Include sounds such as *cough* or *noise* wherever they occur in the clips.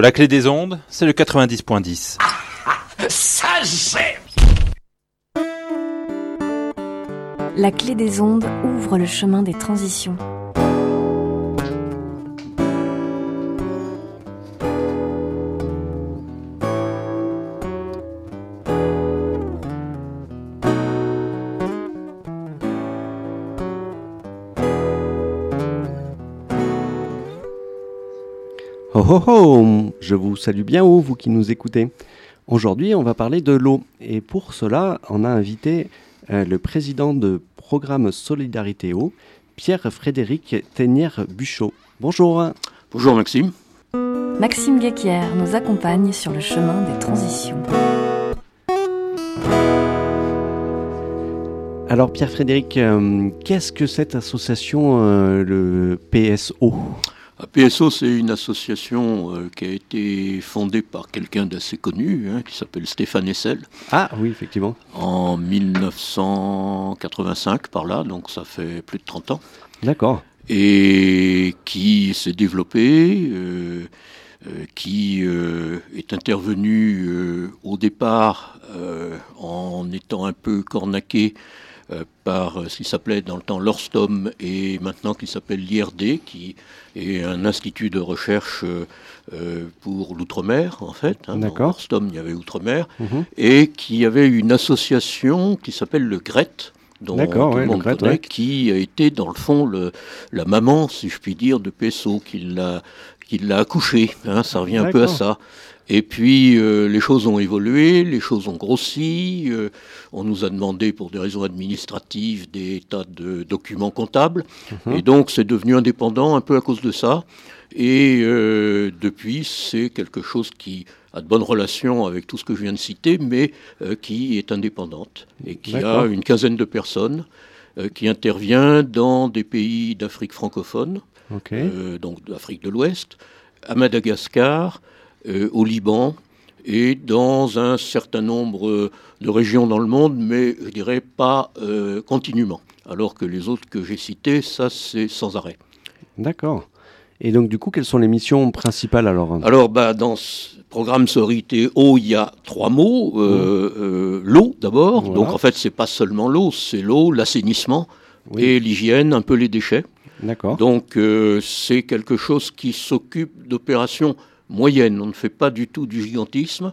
La clé des ondes, c'est le 90.10. Ça La clé des ondes ouvre le chemin des transitions. Oh oh oh Je vous salue bien haut, vous qui nous écoutez. Aujourd'hui, on va parler de l'eau. Et pour cela, on a invité euh, le président de programme Solidarité Eau, Pierre-Frédéric Ténière-Buchot. Bonjour. Bonjour Maxime. Maxime Guéquière nous accompagne sur le chemin des transitions. Alors Pierre-Frédéric, euh, qu'est-ce que cette association, euh, le PSO La PSO, c'est une association euh, qui a été fondée par quelqu'un d'assez connu, hein, qui s'appelle Stéphane Essel, Ah oui, effectivement. en 1985 par là, donc ça fait plus de 30 ans, D'accord. et qui s'est développé, euh, euh, qui est intervenu euh, au départ en étant un peu cornaqué euh, par euh, ce qui s'appelait dans le temps l'Orstom et maintenant qui s'appelle l'IRD, qui est un institut de recherche euh, euh, pour l'outre-mer en fait. hein. D'accord. L'Orstom, il y avait outre-mer, Mhm. et qui avait une association qui s'appelle le GRET, dont tout ouais, le monde connaît, qui a été dans le fond le, la maman, si je puis dire, de PSO, qui l'a qui l'a accouché. hein, ça revient un peu à ça. Et puis euh, les choses ont évolué, les choses ont grossi. euh, on nous a demandé pour des raisons administratives des tas de documents comptables. Mhm. Et donc c'est devenu indépendant un peu à cause de ça. Et euh, depuis, c'est quelque chose qui a de bonnes relations avec tout ce que je viens de citer, mais qui est indépendante et qui a une quinzaine de personnes, qui intervient dans des pays d'Afrique francophone, donc d'Afrique de l'Ouest, à Madagascar, au Liban et dans un certain nombre de régions dans le monde, mais je dirais pas euh, continuellement. Alors que les autres que j'ai cités, ça c'est sans arrêt. D'accord. Et donc, du coup, quelles sont les missions principales alors? Alors, bah, dans ce programme Sororité Eau, il y a trois mots. Euh, euh, l'eau, d'abord. Voilà. Donc, en fait, c'est pas seulement l'eau, c'est l'eau, l'assainissement Oui. et l'hygiène, un peu les déchets. D'accord. Donc, euh, c'est quelque chose qui s'occupe d'opérations moyennes. On ne fait pas du tout du gigantisme.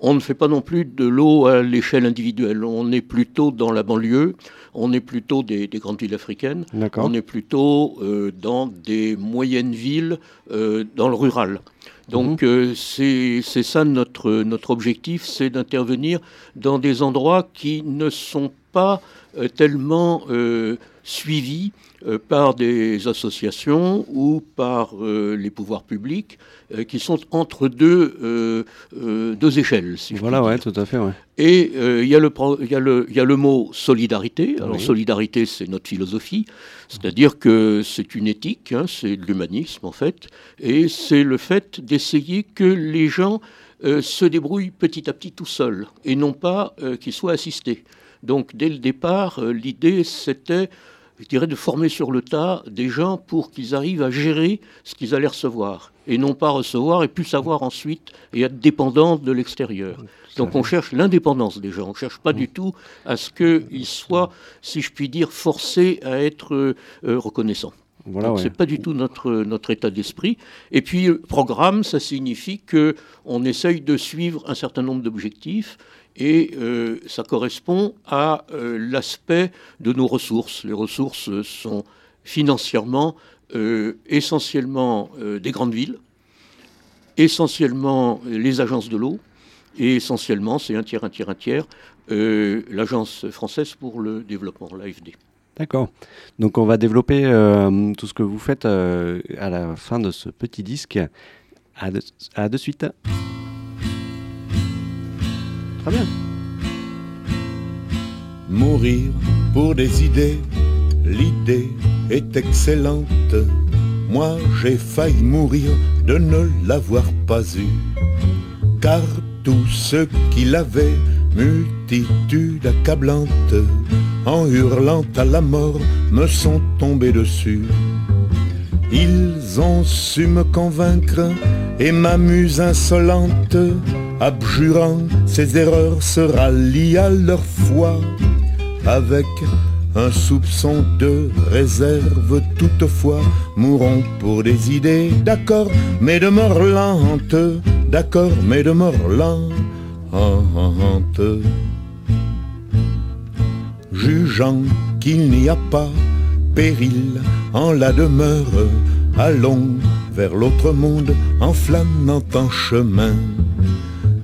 On ne fait pas non plus de l'eau à l'échelle individuelle. On est plutôt dans la banlieue. On est plutôt des, des grandes villes africaines. On est plutôt euh, dans des moyennes villes, euh, dans le rural. Donc euh, c'est ça notre, notre objectif, c'est d'intervenir dans des endroits qui ne sont pas tellement suivis par des associations ou par euh, les pouvoirs publics, euh, qui sont entre deux, euh, euh, deux échelles. Si Voilà, ouais, tout à fait, ouais. Et euh, il y, y, y a le mot solidarité. Alors Oui. solidarité, c'est notre philosophie, c'est-à-dire que c'est une éthique, hein, c'est de l'humanisme en fait, et c'est le fait d'essayer que les gens euh, se débrouillent petit à petit tout seuls, et non pas euh, qu'ils soient assistés. Donc dès le départ, euh, l'idée c'était, je dirais, de former sur le tas des gens pour qu'ils arrivent à gérer ce qu'ils allaient recevoir, et non pas recevoir et plus savoir ensuite et être dépendants de l'extérieur. Donc on cherche l'indépendance des gens, on ne cherche pas du tout à ce qu'ils soient, si je puis dire, forcés à être euh, euh, reconnaissants. Voilà, ouais. c'est pas du tout notre, notre état d'esprit. Et puis euh, programme, ça signifie que on essaye de suivre un certain nombre d'objectifs et euh, ça correspond à euh, l'aspect de nos ressources. Les ressources euh, sont financièrement essentiellement des grandes villes, essentiellement les agences de l'eau, et essentiellement, c'est un tiers, un tiers, un tiers, l'Agence française pour le développement, l'AFD. D'accord. Donc, on va développer tout ce que vous faites à la fin de ce petit disque. À de suite. Très bien. Mourir pour des idées, l'idée est excellente. Moi j'ai failli mourir de ne l'avoir pas eu. Car tous ceux qui l'avaient, multitude accablante, en hurlant à la mort, me sont tombés dessus. Ils ont su me convaincre et ma muse insolente, abjurant ses erreurs, se rallie à leur foi avec un soupçon de réserve toutefois, mourons pour des idées, d'accord, mais de mort d'accord, mais de mort. Jugeant qu'il n'y a pas péril en la demeure, allons vers l'autre monde en flânant en chemin.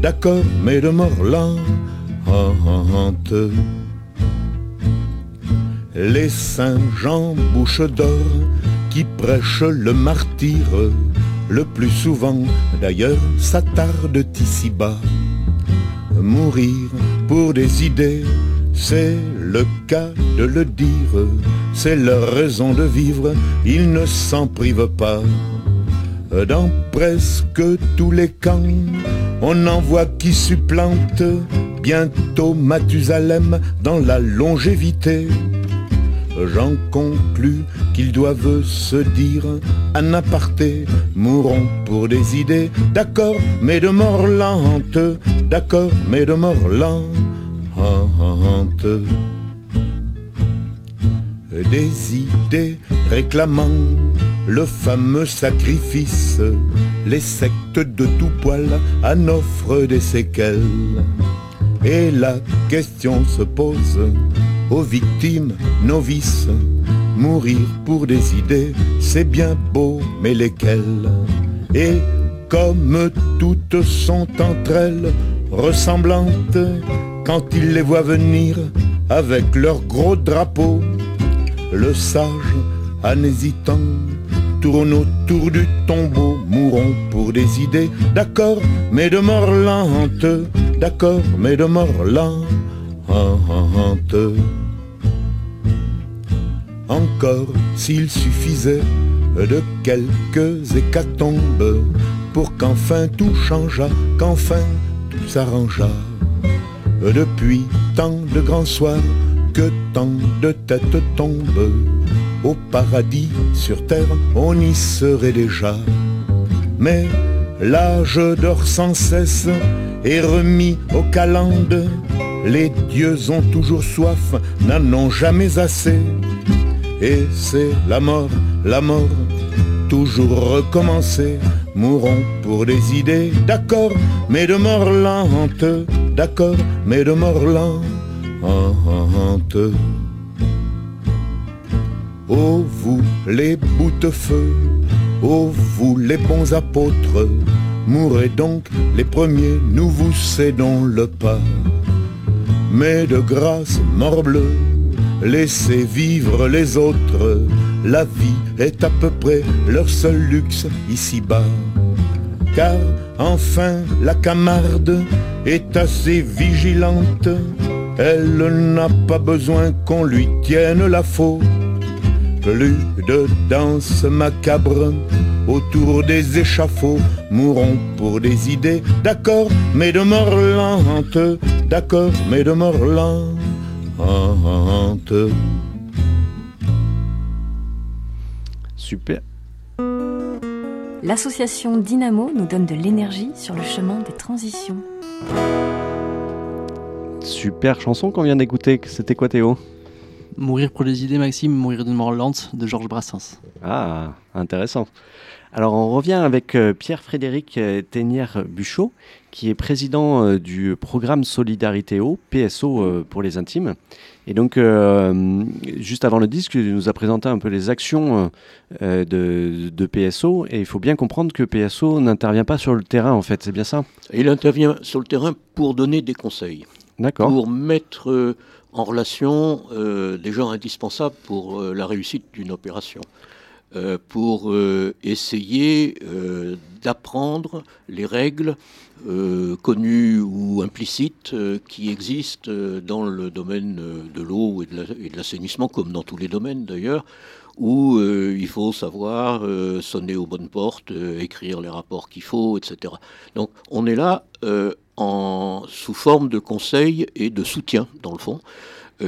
d'accord, mais de mort lente les saints Jean bouche d'or qui prêchent le martyre, le plus souvent d'ailleurs s'attardent ici-bas. Mourir pour des idées, c'est le cas de le dire, c'est leur raison de vivre, ils ne s'en privent pas. Dans presque tous les camps, on en voit qui supplante bientôt Mathusalem dans la longévité j'en conclus qu'ils doivent se dire un aparté, mourons pour des idées, d'accord, mais de mort lente, d'accord, mais de mort lente. Des idées réclamant le fameux sacrifice, les sectes de tout poil en offrent des séquelles. Et la question se pose aux victimes novices. Mourir pour des idées, c'est bien beau, mais lesquelles? Et comme toutes sont entre elles ressemblantes, quand ils les voient venir avec leur gros drapeau, le sage, en hésitant, tourne autour du tombeau, mourons pour des idées, d'accord, mais de mort lente, d'accord, mais de mort lente. Encore s'il suffisait de quelques hécatombes pour qu'enfin tout changeât, qu'enfin tout s'arrangea. Depuis tant de grands soirs que tant de têtes tombent, au paradis sur terre on y serait déjà. Mais l'âge dort sans cesse et remis au calende les dieux ont toujours soif, n'en ont jamais assez. Et c'est la mort, la mort, toujours recommencer. Mourons pour des idées, d'accord, mais de mort lente, d'accord, mais de mort lente. Oh vous les boutefeux, oh vous les bons apôtres, mourrez donc les premiers, nous vous cédons le pas. Mais de grâce, morbleu, laissez vivre les autres. La vie est à peu près leur seul luxe ici-bas. Car enfin la camarde est assez vigilante. Elle n'a pas besoin qu'on lui tienne la faute. Plus de danse macabre autour des échafauds, mourons pour des idées, d'accord, mais de mort lente, d'accord, mais de mort lente. Super. L'association Dynamo nous donne de l'énergie sur le chemin des transitions. Super chanson qu'on vient d'écouter. C'était quoi Théo? Mourir pour les idées, Maxime, mourir d'une mort lente de Georges Brassens. Ah, intéressant. Alors on revient avec euh, Pierre-Frédéric euh, Ténière-Buchot, qui est président euh, du programme Solidarité Eau, PSO pour les intimes. Et donc, juste avant le disque, il nous a présenté un peu les actions de, PSO. Et il faut bien comprendre que PSO n'intervient pas sur le terrain, en fait. C'est bien ça? Il intervient sur le terrain pour donner des conseils. Pour mettre en relation des gens indispensables pour la réussite d'une opération. euh, pour euh, essayer euh, d'apprendre les règles connues ou implicites qui existent dans le domaine de l'eau et de l'assainissement, comme dans tous les domaines d'ailleurs, où il faut savoir sonner aux bonnes portes, écrire les rapports qu'il faut, etc. Donc on est là en, sous forme de conseil et de soutien, dans le fond.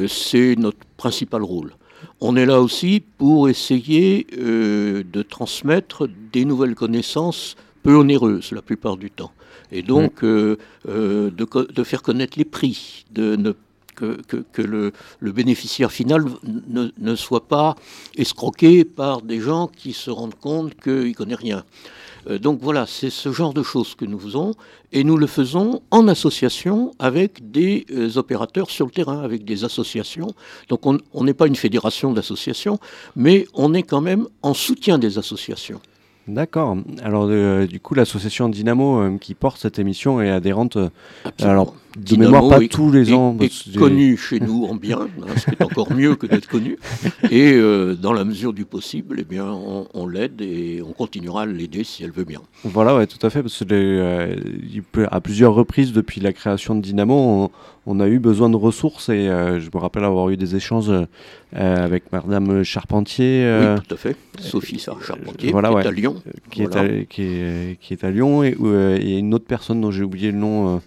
C'est notre principal rôle. On est là aussi pour essayer euh, de transmettre des nouvelles connaissances peu onéreuses la plupart du temps. Et donc euh, euh, de, faire connaître les prix, de que, le, bénéficiaire final ne, soit pas escroqué par des gens qui se rendent compte qu'il ne connaît rien. Euh, donc voilà, c'est ce genre de choses que nous faisons et nous le faisons en association avec des euh, opérateurs sur le terrain, avec des associations. Donc on n'est pas une fédération d'associations, mais on est quand même en soutien des associations. D'accord. Alors, euh, du coup, l'association Dynamo qui porte cette émission est adhérente. alors, de mémoire, pas tous les ans. Est connu chez nous en bien, hein, ce qui est encore mieux que d'être connu. Et euh, dans la mesure du possible, eh bien, on, l'aide et on continuera à l'aider si elle veut bien. Voilà, ouais, tout à fait, parce que euh, à plusieurs reprises depuis la création de Dynamo, on, a eu besoin de ressources et euh, je me rappelle avoir eu des échanges avec Madame Charpentier. oui, tout à fait. Sophie Charpentier, qui est à Lyon. Qui, est à, qui, est, à Lyon et, et une autre personne dont j'ai oublié le nom.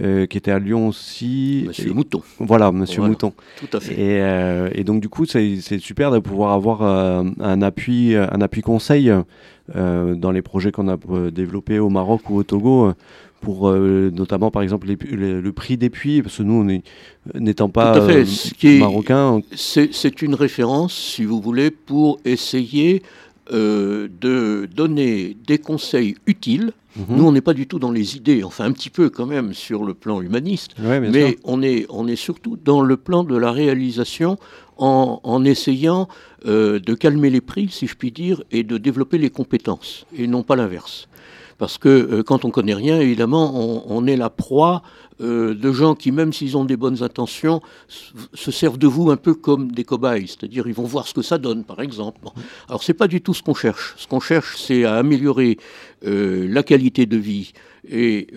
Euh, qui était à Lyon aussi. Monsieur Mouton. Voilà, Monsieur Mouton. Tout à fait. Et, euh, et donc du coup, c'est super de pouvoir avoir euh, un appui, un appui conseil dans les projets qu'on a développés au Maroc ou au Togo. Pour notamment par exemple le prix des puits, parce que nous, n'étant pas marocains. C'est une référence, si vous voulez, pour essayer de donner des conseils utiles Mhm. Nous, on n'est pas du tout dans les idées, enfin un petit peu quand même sur le plan humaniste, mais on est, on est surtout dans le plan de la réalisation en, essayant euh, de calmer les prix, si je puis dire, et de développer les compétences, et non pas l'inverse. Parce que euh, quand on connaît rien, évidemment, on, est la proie euh, de gens qui, même s'ils ont des bonnes intentions, se servent de vous un peu comme des cobayes, c'est-à-dire ils vont voir ce que ça donne, par exemple. Alors c'est pas du tout ce qu'on cherche. Ce qu'on cherche, c'est à améliorer euh, la qualité de vie et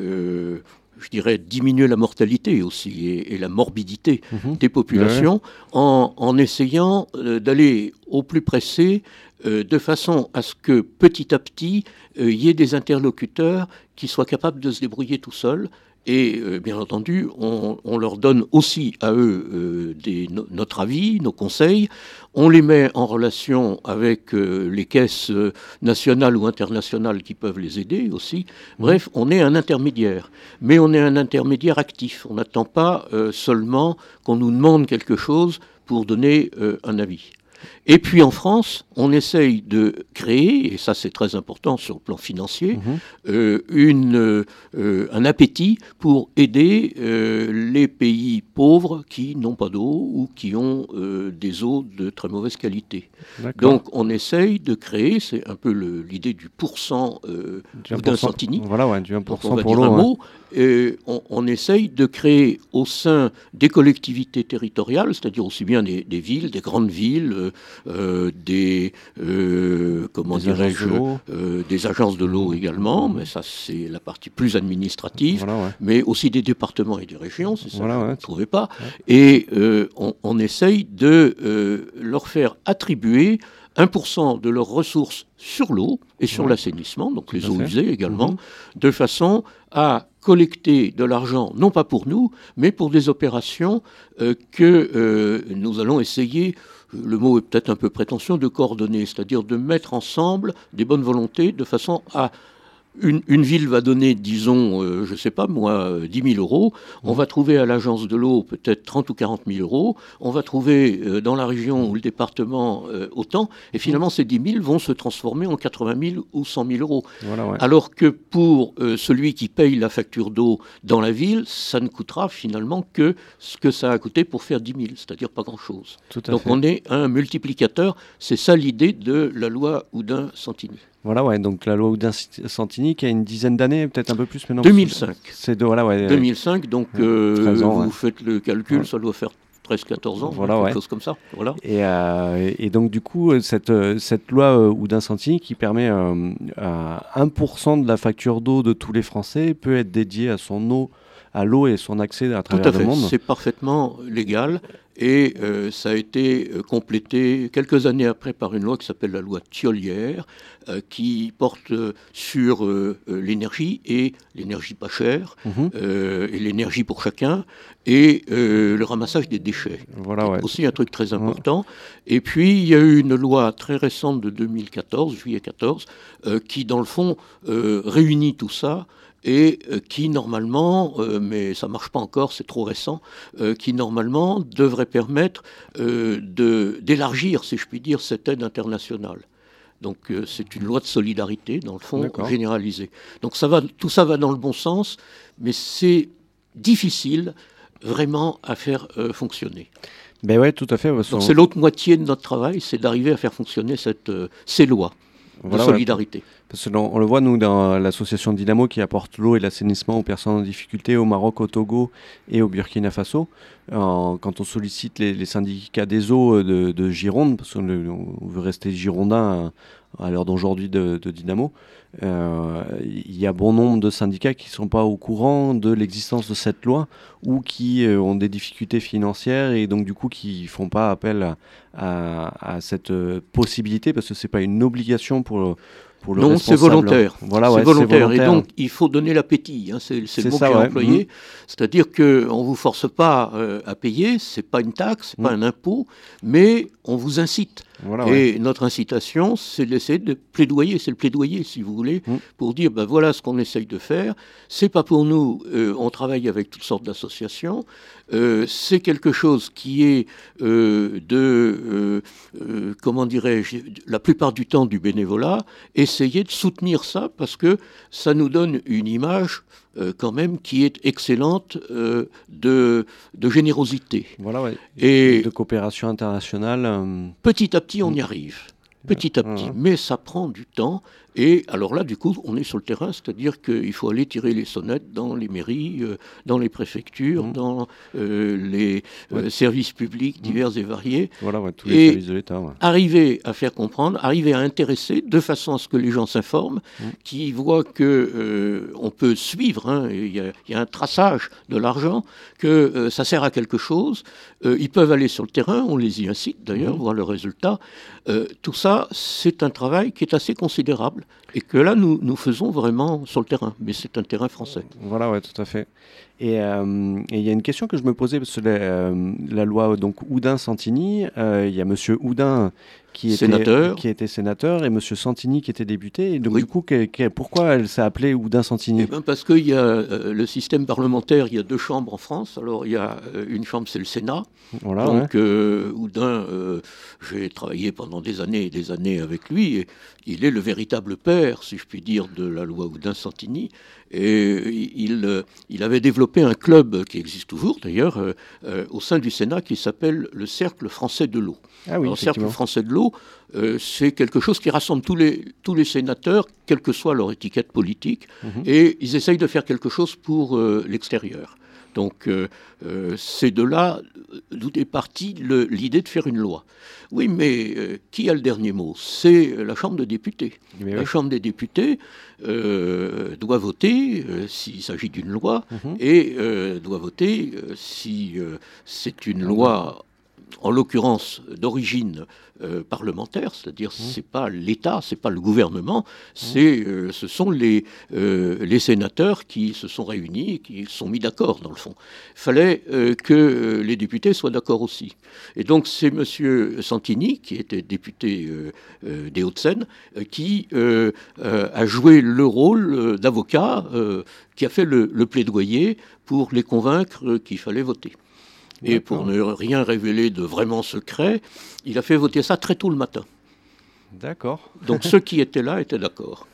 je dirais, diminuer la mortalité aussi et, la morbidité mhm. des populations en, essayant d'aller au plus pressé de façon à ce que petit à petit, il y ait des interlocuteurs qui soient capables de se débrouiller tout seuls et euh, bien entendu, on, leur donne aussi à eux euh, notre avis, nos conseils. On les met en relation avec euh, les caisses nationales ou internationales qui peuvent les aider aussi. Bref, on est un intermédiaire. Mais on est un intermédiaire actif. On n'attend pas seulement qu'on nous demande quelque chose pour donner un avis. Et puis en France, on essaye de créer, et ça c'est très important sur le plan financier, mhm. euh, une, euh, un appétit pour aider euh, les pays pauvres qui n'ont pas d'eau ou qui ont des eaux de très mauvaise qualité. Donc on essaye de créer, c'est un peu l'idée du pourcent d'un centini. Voilà, ouais, du 1% on va pour dire Et on, essaye de créer au sein des collectivités territoriales, c'est-à-dire aussi bien des, des, villes, des grandes villes, euh, des, euh, comment dirais-je, euh, des agences de l'eau également, mais ça c'est la partie plus administrative, mais aussi des départements et des régions, c'est ça, vous ne trouvez pas. Et on, essaye de leur faire attribuer 1% de leurs ressources sur l'eau et sur l'assainissement, donc les eaux usées également, mhm. de façon à collecter de l'argent, non pas pour nous, mais pour des opérations que nous allons essayer le mot est peut-être un peu prétentieux, de coordonner, c'est-à-dire de mettre ensemble des bonnes volontés de façon à une, ville va donner, disons, euh, je ne sais pas moi, 10 euh, 000 euros. On va trouver à l'agence de l'eau peut-être 30 ou 40 000 euros. On va trouver euh, dans la région ou le département autant. Et finalement, ces 10 000 vont se transformer en 80 000 ou 100 000 euros. Alors que pour celui qui paye la facture d'eau dans la ville, ça ne coûtera finalement que ce que ça a coûté pour faire 10 000, c'est-à-dire pas grand-chose. Donc on est un multiplicateur. C'est ça l'idée de la loi Houdin Santini. Voilà, ouais, donc la loi Houdin Santini qui a une dizaine d'années, peut-être un peu plus maintenant. 2005. C'est de, voilà, ouais, 2005, donc euh, vous faites le calcul, ça doit faire 13-14 ans, Voilà, quelque ouais. chose comme ça. Voilà. Et, euh, et donc, du coup, cette, euh, cette loi euh, Oudin-Santini qui permet euh, à 1% de la facture d'eau de tous les Français peut être dédiée à son eau, à l'eau et son accès à Tout travers à le fait, monde. c'est parfaitement légal et euh, ça a été euh, complété quelques années après par une loi qui s'appelle la loi Thiolière, euh, qui porte euh, sur l'énergie et l'énergie pas chère, Mhm. et l'énergie pour chacun, et le ramassage des déchets. Voilà, ouais. Aussi un truc très important. Et puis, il y a eu une loi très récente de 2014, juillet 14, euh, qui, dans le fond, réunit tout ça et euh, qui, normalement, euh, mais ça marche pas encore, c'est trop récent, euh, qui, normalement, devrait permettre d'élargir, si je puis dire, cette aide internationale. Donc, euh, c'est une loi de solidarité, dans le fond, généralisée. Donc, ça va, tout ça va dans le bon sens, mais c'est difficile vraiment à faire euh, fonctionner. Ben ouais, tout à fait. C'est l'autre moitié de notre travail, c'est d'arriver à faire fonctionner cette, euh, ces lois Voilà, de solidarité. Parce que l'on- on le voit, nous, dans l'association Dynamo qui apporte l'eau et l'assainissement aux personnes en difficulté au Maroc, au Togo et au Burkina Faso. En- quand on sollicite les, les syndicats des eaux euh, de, de Gironde, parce qu'on veut rester girondin à l'heure d'aujourd'hui de, de Dynamo, euh, il y a bon nombre de syndicats qui ne sont pas au courant de l'existence de cette loi ou qui euh, ont des difficultés financières et donc du coup qui ne font pas appel à, à- à cette euh, possibilité parce que ce n'est pas une obligation pour le, pour le Non, c'est volontaire. Voilà, c'est ouais, volontaire. Et donc, il faut donner l'appétit. hein, c'est le mot j'ai ouais. employé. Mhm. C'est-à-dire qu'on ne vous force pas euh, à payer, c'est pas une taxe, c'est pas Mhm. un impôt, mais on vous incite. Voilà, ouais. Et notre incitation, c'est d'essayer de plaidoyer, c'est le plaidoyer, si vous voulez, Mm. pour dire, ben voilà ce qu'on essaye de faire. C'est pas pour nous, euh, on travaille avec toutes sortes d'associations. Euh, c'est quelque chose qui est euh, de, comment dirais-je, la plupart du temps du bénévolat. Essayer de soutenir ça parce que ça nous donne une image quand même qui est excellente euh, de, de générosité. Voilà, ouais. Et de coopération internationale. euh, petit à petit, on y arrive. Petit à petit. ouais. Mais ça prend du temps. Et alors là, du coup, on est sur le terrain, c'est-à-dire qu'il faut aller tirer les sonnettes dans les mairies, euh, dans les préfectures, Mhm. dans euh, les euh, Ouais. services publics divers et variés. voilà, ouais, tous les Et- services de l'État. ouais. Arriver à faire comprendre, arriver à intéresser de façon à ce que les gens s'informent, Mhm. qu'ils voient que on peut suivre, hein, il y, a- il y a un traçage de l'argent, que ça sert à quelque chose. Ils peuvent aller sur le terrain, on les y incite d'ailleurs, Mhm. voir le résultat. Tout ça, c'est un travail qui est assez considérable et que là, nous, faisons vraiment sur le terrain, mais c'est un terrain français. Voilà, ouais, tout à fait. Et euh, et il y a une question que je me posais, que la, euh, la loi donc Houdin-Santini, euh, il y a Monsieur Houdin qui était, Sénateur. qui était sénateur et Monsieur Santini qui était député. Et donc Oui. du coup, que- que- pourquoi elle s'est appelée Houdin-Santini Eh ben, parce qu'il y a le système parlementaire, il y a deux chambres en France. Alors il y a une chambre, c'est le Sénat. Voilà, ouais. Donc euh, Houdin, j'ai travaillé pendant des années et des années avec lui. Et il est le véritable père, si je puis dire, de la loi Houdin-Santini. Et il, euh, il avait développé un club qui existe toujours d'ailleurs euh, euh, au sein du Sénat qui s'appelle le Cercle français de l'eau. Ah oui, Alors, Cercle français de l'eau, euh, c'est quelque chose qui rassemble tous les, tous les sénateurs, quelle que soit leur étiquette politique, Mhm. et ils essayent de faire quelque chose pour euh, l'extérieur. Donc euh, euh, c'est de là d'où est partie l'idée de faire une loi. Oui, mais euh, qui a le dernier mot? C'est la Chambre des députés. Mais La. Chambre des députés doit voter s'il s'agit d'une loi Mhm. et doit voter si c'est une loi, en l'occurrence d'origine euh, parlementaire, c'est-à-dire c'est pas l'État, c'est pas le gouvernement, c'est euh, ce sont les euh, les sénateurs qui se sont réunis et qui se sont mis d'accord dans le fond. Il fallait que les députés soient d'accord aussi. Et donc c'est Monsieur Santini qui était député des Hauts-de-Seine qui a joué le rôle d'avocat qui a fait le, le plaidoyer pour les convaincre qu'il fallait voter. Et pour ne rien révéler de vraiment secret, il a fait voter ça très tôt le matin. D'accord, Donc ceux qui étaient là étaient d'accord.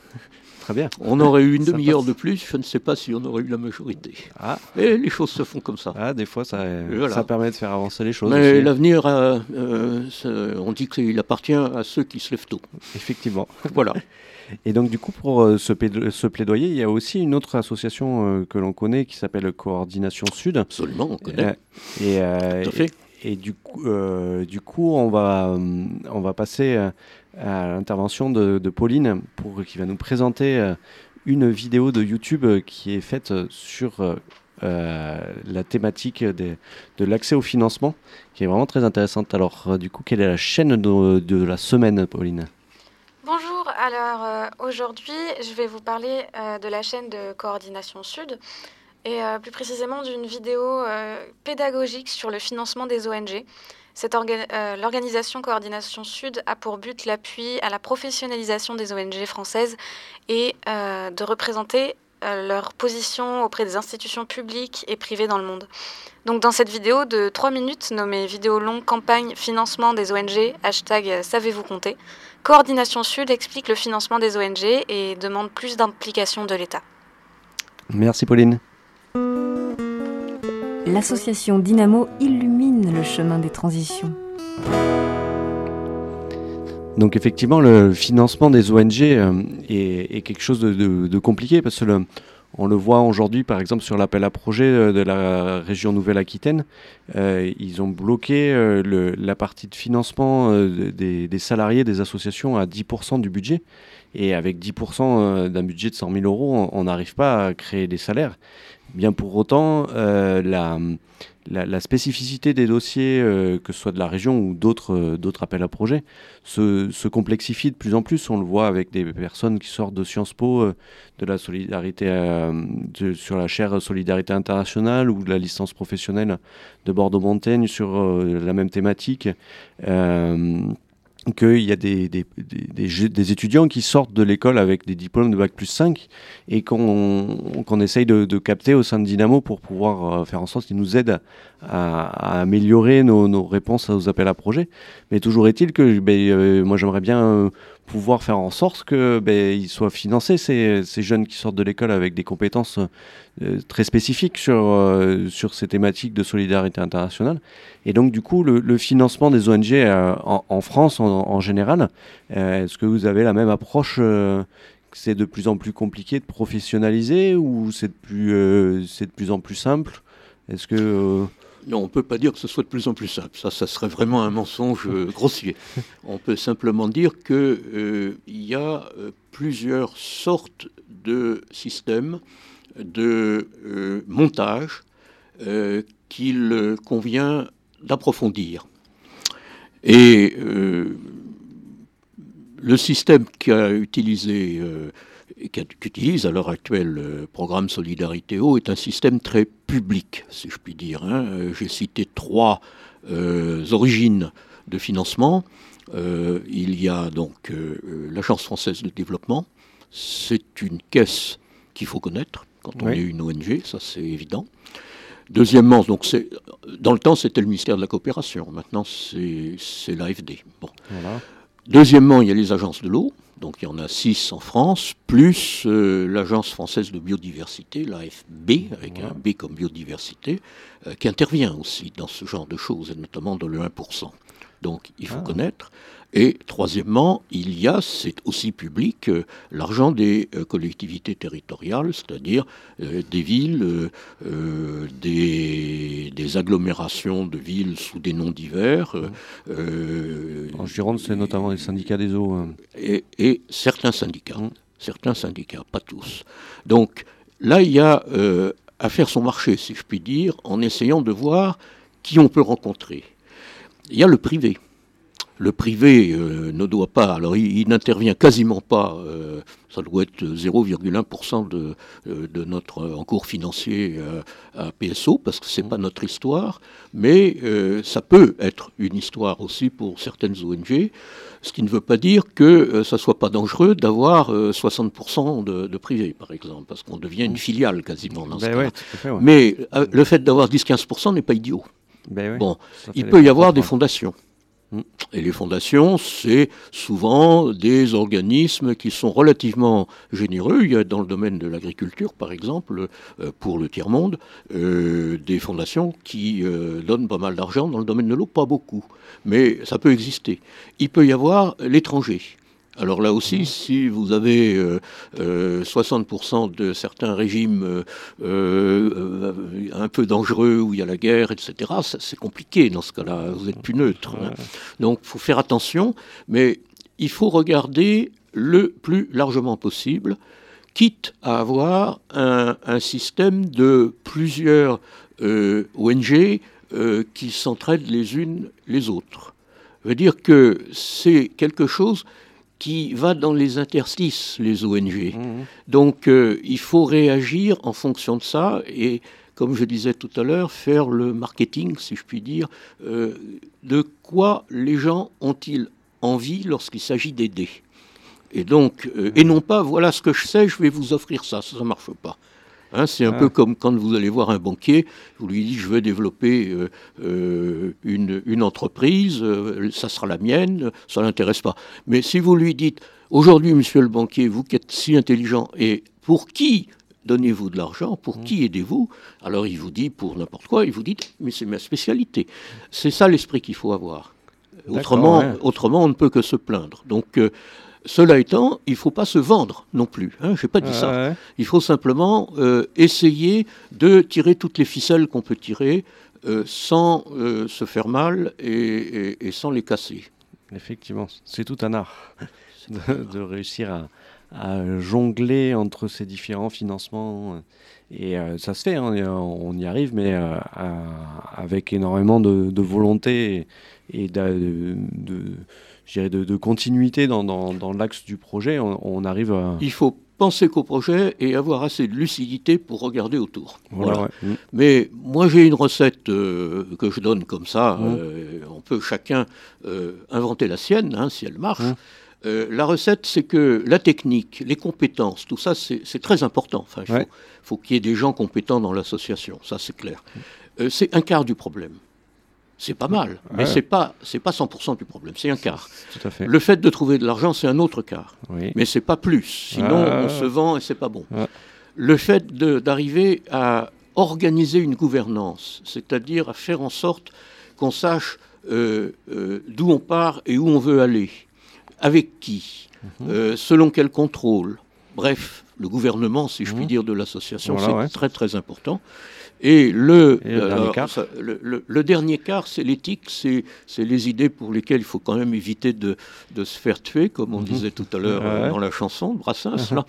Très bien. On aurait eu une *laughs* demi-heure de plus, je ne sais pas si on aurait eu la majorité. Ah, Et les choses se font comme ça. ah, des fois, ça, voilà. ça permet de faire avancer les choses. Mais l'avenir, euh, euh, on dit qu'il appartient à ceux qui se lèvent tôt. Effectivement. *laughs* Voilà. *laughs* Et donc, du coup, pour euh, ce, ce plaidoyer, il y a aussi une autre association euh, que l'on connaît qui s'appelle Coordination Sud. Absolument, on connaît. Euh, et, euh, Tout à fait. et du coup, euh, du coup, on va, euh, on va passer euh, à l'intervention de, Pauline pour qui va nous présenter euh, une vidéo de YouTube euh, qui est faite sur euh, la thématique de l'accès au financement, qui est vraiment très intéressante. Alors, du coup, quelle est la chaîne de, la semaine, Pauline? Bonjour, alors aujourd'hui je vais vous parler de la chaîne de Coordination Sud et plus précisément d'une vidéo pédagogique sur le financement des ONG. Cette orga- euh, L'organisation Coordination Sud a pour but l'appui à la professionnalisation des ONG françaises et euh, de représenter euh, leur position auprès des institutions publiques et privées dans le monde. Donc dans cette vidéo de 3 minutes nommée vidéo longue campagne financement des ONG, hashtag savez-vous compter, Coordination Sud explique le financement des ONG et demande plus d'implication de l'État. Merci, Pauline. L'association Dynamo illumine le chemin des transitions. Donc effectivement, le financement des ONG euh, est, quelque chose de, compliqué parce que le- on le voit aujourd'hui, par exemple, sur l'appel à projet euh, de la région Nouvelle-Aquitaine, euh, ils ont bloqué la partie de financement des, des salariés des associations à 10% du budget. Et avec 10% euh, d'un budget de 100 000 euros, on- n'arrive pas à créer des salaires. Bien pour autant, la, la, spécificité des dossiers, euh, que ce soit de la région ou d'autres euh, appels à projets, se, complexifie de plus en plus. On le voit avec des personnes qui sortent de Sciences Po, euh, de la solidarité sur la chaire Solidarité internationale ou de la licence professionnelle de Bordeaux-Montaigne sur la même thématique. Qu'il y a des, des, des, étudiants qui sortent de l'école avec des diplômes de Bac plus 5 et qu'on qu'on essaye de, capter au sein de Dynamo pour pouvoir euh, faire en sorte qu'ils nous aident à, à améliorer nos, nos réponses aux appels à projets. Mais toujours est-il que ben, euh, moi j'aimerais bien euh, pouvoir faire en sorte que ben, soient financés ces, ces jeunes qui sortent de l'école avec des compétences euh, très spécifiques sur, euh, sur ces thématiques de solidarité internationale. Et donc du coup le, financement des ONG euh, en, France en, général, est-ce que vous avez la même approche c'est de plus en plus compliqué de professionnaliser ou c'est de plus, c'est de plus en plus simple? Est-ce que Non, on ne peut pas dire que ce soit de plus en plus simple. Ça, ça serait vraiment un mensonge euh, *laughs* grossier. On peut simplement dire qu'il y a euh, plusieurs sortes de systèmes de euh, montage euh, qu'il euh, convient d'approfondir. Et euh, le système qu'a utilisé, euh, qu'utilise à l'heure actuelle le programme Solidarité Eau est un système très public, si je puis dire. hein. Euh, J'ai cité trois euh, origines de financement. Euh, il y a donc euh, euh, l'Agence française de développement. C'est une caisse qu'il faut connaître quand on Oui. est une ONG, ça c'est évident. Deuxièmement, donc c'est dans le temps c'était le ministère de la coopération. Maintenant c'est c'est l'AFD. Bon. voilà. Deuxièmement, il y a les agences de l'eau, donc il y en a six en France, plus euh, l'Agence française de biodiversité, l'AFB, avec un B comme biodiversité, euh, qui intervient aussi dans ce genre de choses, et notamment dans le 1%. Donc il faut Ah. connaître. Et troisièmement, il y a, c'est aussi public, euh, l'argent des euh, collectivités territoriales, c'est-à-dire euh, des villes, des, des agglomérations de villes sous des noms divers. En Gironde, c'est notamment les syndicats des eaux. euh. et, et certains syndicats. Certains syndicats, pas tous. Donc là, il y a à faire son marché, si je puis dire, en essayant de voir qui on peut rencontrer. Il y a le privé. Le privé euh, ne doit pas, alors il, il n'intervient quasiment pas, euh, ça doit être 0,1% de, euh, de notre encours financier euh, à PSO, parce que c'est pas notre histoire, mais ça peut être une histoire aussi pour certaines ONG, ce qui ne veut pas dire que ça soit pas dangereux d'avoir euh, 60% de, de privé, par exemple, parce qu'on devient une filiale quasiment dans ce Ben ouais, fait, ouais. Mais le fait d'avoir 10-15% n'est pas idiot. Ben Bon, il peut y avoir des fondations. Et les fondations, c'est souvent des organismes qui sont relativement généreux. Il y a dans le domaine de l'agriculture, par exemple, euh, pour le tiers-monde, euh, des fondations qui euh, donnent pas mal d'argent. Dans le domaine de l'eau, pas beaucoup. Mais ça peut exister. Il peut y avoir l'étranger. Alors là aussi, si vous avez 60% de certains régimes un peu dangereux où il y a la guerre, etc., c'est compliqué dans ce cas-là. Vous êtes plus neutre. Hein. Donc, il faut faire attention, mais il faut regarder le plus largement possible, quitte à avoir un, système de plusieurs ONG qui s'entraident les unes les autres. Ça veut dire que c'est quelque chose qui va dans les interstices, les ONG. Mmh. Donc euh, il faut réagir en fonction de ça et, comme je disais tout à l'heure, faire le marketing, si je puis dire, euh, de quoi les gens ont-ils envie lorsqu'il s'agit d'aider. Et donc, euh, et non pas, voilà ce que je sais, je vais vous offrir ça, ça ne marche pas. Hein, c'est un peu comme quand vous allez voir un banquier, vous lui dites je veux développer euh, euh, une, entreprise, euh, ça sera la mienne, ça l'intéresse pas. Mais si vous lui dites aujourd'hui, monsieur le banquier, vous qui êtes si intelligent, et pour qui donnez-vous de l'argent, pour mmh. qui aidez-vous Alors il vous dit pour n'importe quoi, il vous dit mais c'est ma spécialité. C'est ça l'esprit qu'il faut avoir. Autrement, autrement, on ne peut que se plaindre. Donc cela étant, il ne faut pas se vendre non plus. Hein, je n'ai pas dit ça. Il faut simplement euh, essayer de tirer toutes les ficelles qu'on peut tirer euh, sans euh, se faire mal et, sans les casser. Effectivement, c'est tout un art de, réussir à, jongler entre ces différents financements. Et ça se fait, hein, on y arrive, mais avec énormément de, volonté et, de de, de, continuité dans, dans, l'axe du projet, on, arrive à... Il faut penser qu'au projet et avoir assez de lucidité pour regarder autour. Voilà. Mm. Mais moi j'ai une recette euh, que je donne comme ça. Mm. Euh, on peut chacun euh, inventer la sienne hein, si elle marche. Mm. la recette, c'est que la technique, les compétences, tout ça, c'est très important. Enfin, il faut, faut qu'il y ait des gens compétents dans l'association, ça c'est clair. c'est un quart du problème. C'est pas mal, mais c'est pas c'est pas 100% du problème, c'est un quart. Tout à fait. Le fait de trouver de l'argent, c'est un autre quart. Oui. Mais c'est pas plus. Sinon, on se vend et c'est pas bon. Le fait d'arriver à organiser une gouvernance, c'est-à-dire à faire en sorte qu'on sache euh, euh, d'où on part et où on veut aller, avec qui, mhm. euh, selon quel contrôle. Bref, le gouvernement, si je puis mhm. dire, de l'association, c'est très très important. Et le, le, dernier, quart, c'est l'éthique, c'est les idées pour lesquelles il faut quand même éviter de, de se faire tuer, comme on mhm. disait tout à l'heure dans la chanson de Brassens. Uh-huh.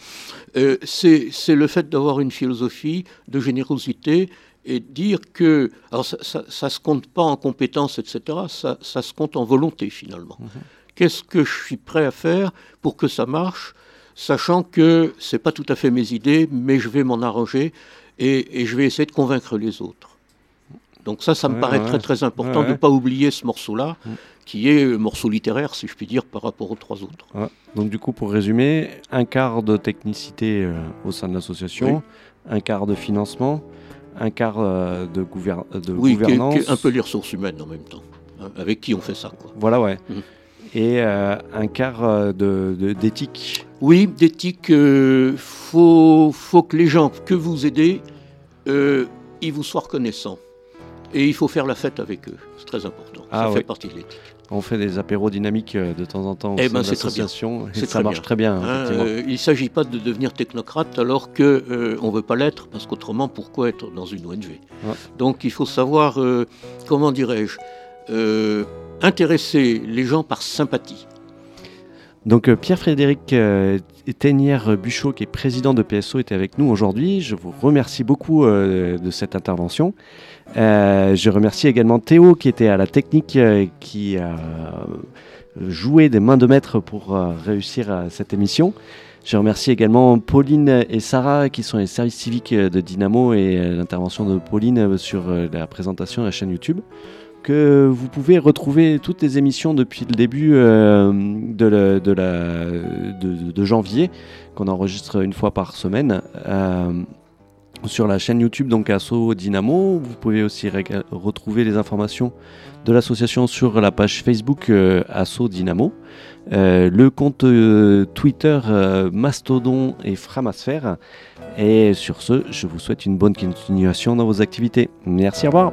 Euh, c'est le fait d'avoir une philosophie de générosité et dire que, alors ça, ça, se compte pas en compétences, etc., ça, ça se compte en volonté finalement. Qu'est-ce que je suis prêt à faire pour que ça marche, sachant que c'est pas tout à fait mes idées, mais je vais m'en arranger et, je vais essayer de convaincre les autres. Donc ça, ça me paraît très très important de ne pas oublier ce morceau-là, qui est le morceau littéraire, si je puis dire, par rapport aux trois autres. Donc du coup, pour résumer, un quart de technicité euh, au sein de l'association, un quart de financement, un quart euh, de, de oui, gouvernance. un peu les ressources humaines en même temps, hein, avec qui on fait ça. Voilà, ouais. Mm. Et euh, un quart d'éthique. Oui, d'éthique, il faut, faut que les gens que vous aidez euh, ils vous soient reconnaissants. Et il faut faire la fête avec eux. C'est très important. ça ah fait partie de l'éthique. On fait des apéros dynamiques euh, de temps en temps. Eh ben, c'est très bien. ça très marche très bien. Hein, euh, il ne s'agit pas de devenir technocrate alors qu'on on ne veut pas l'être, parce qu'autrement, pourquoi être dans une ONG Donc il faut savoir, comment dirais-je, intéresser les gens par sympathie. Donc Pierre-Frédéric Ténière-Buchot, qui est président de PSO, était avec nous aujourd'hui. Je vous remercie beaucoup euh, de cette intervention. Euh, je remercie également Théo, qui était à la technique, euh, qui a joué des mains de maître pour réussir cette émission. Je remercie également Pauline et Sarah, qui sont les services civiques de Dynamo, et l'intervention de Pauline sur la présentation de la chaîne YouTube que vous pouvez retrouver toutes les émissions depuis le début euh, de, janvier, qu'on enregistre une fois par semaine. Euh, sur la chaîne YouTube donc Asso Dynamo. Vous pouvez aussi retrouver les informations de l'association sur la page Facebook euh, Asso Dynamo, le compte Twitter Mastodon et Framasphère. Et sur ce, je vous souhaite une bonne continuation dans vos activités. Merci, au revoir.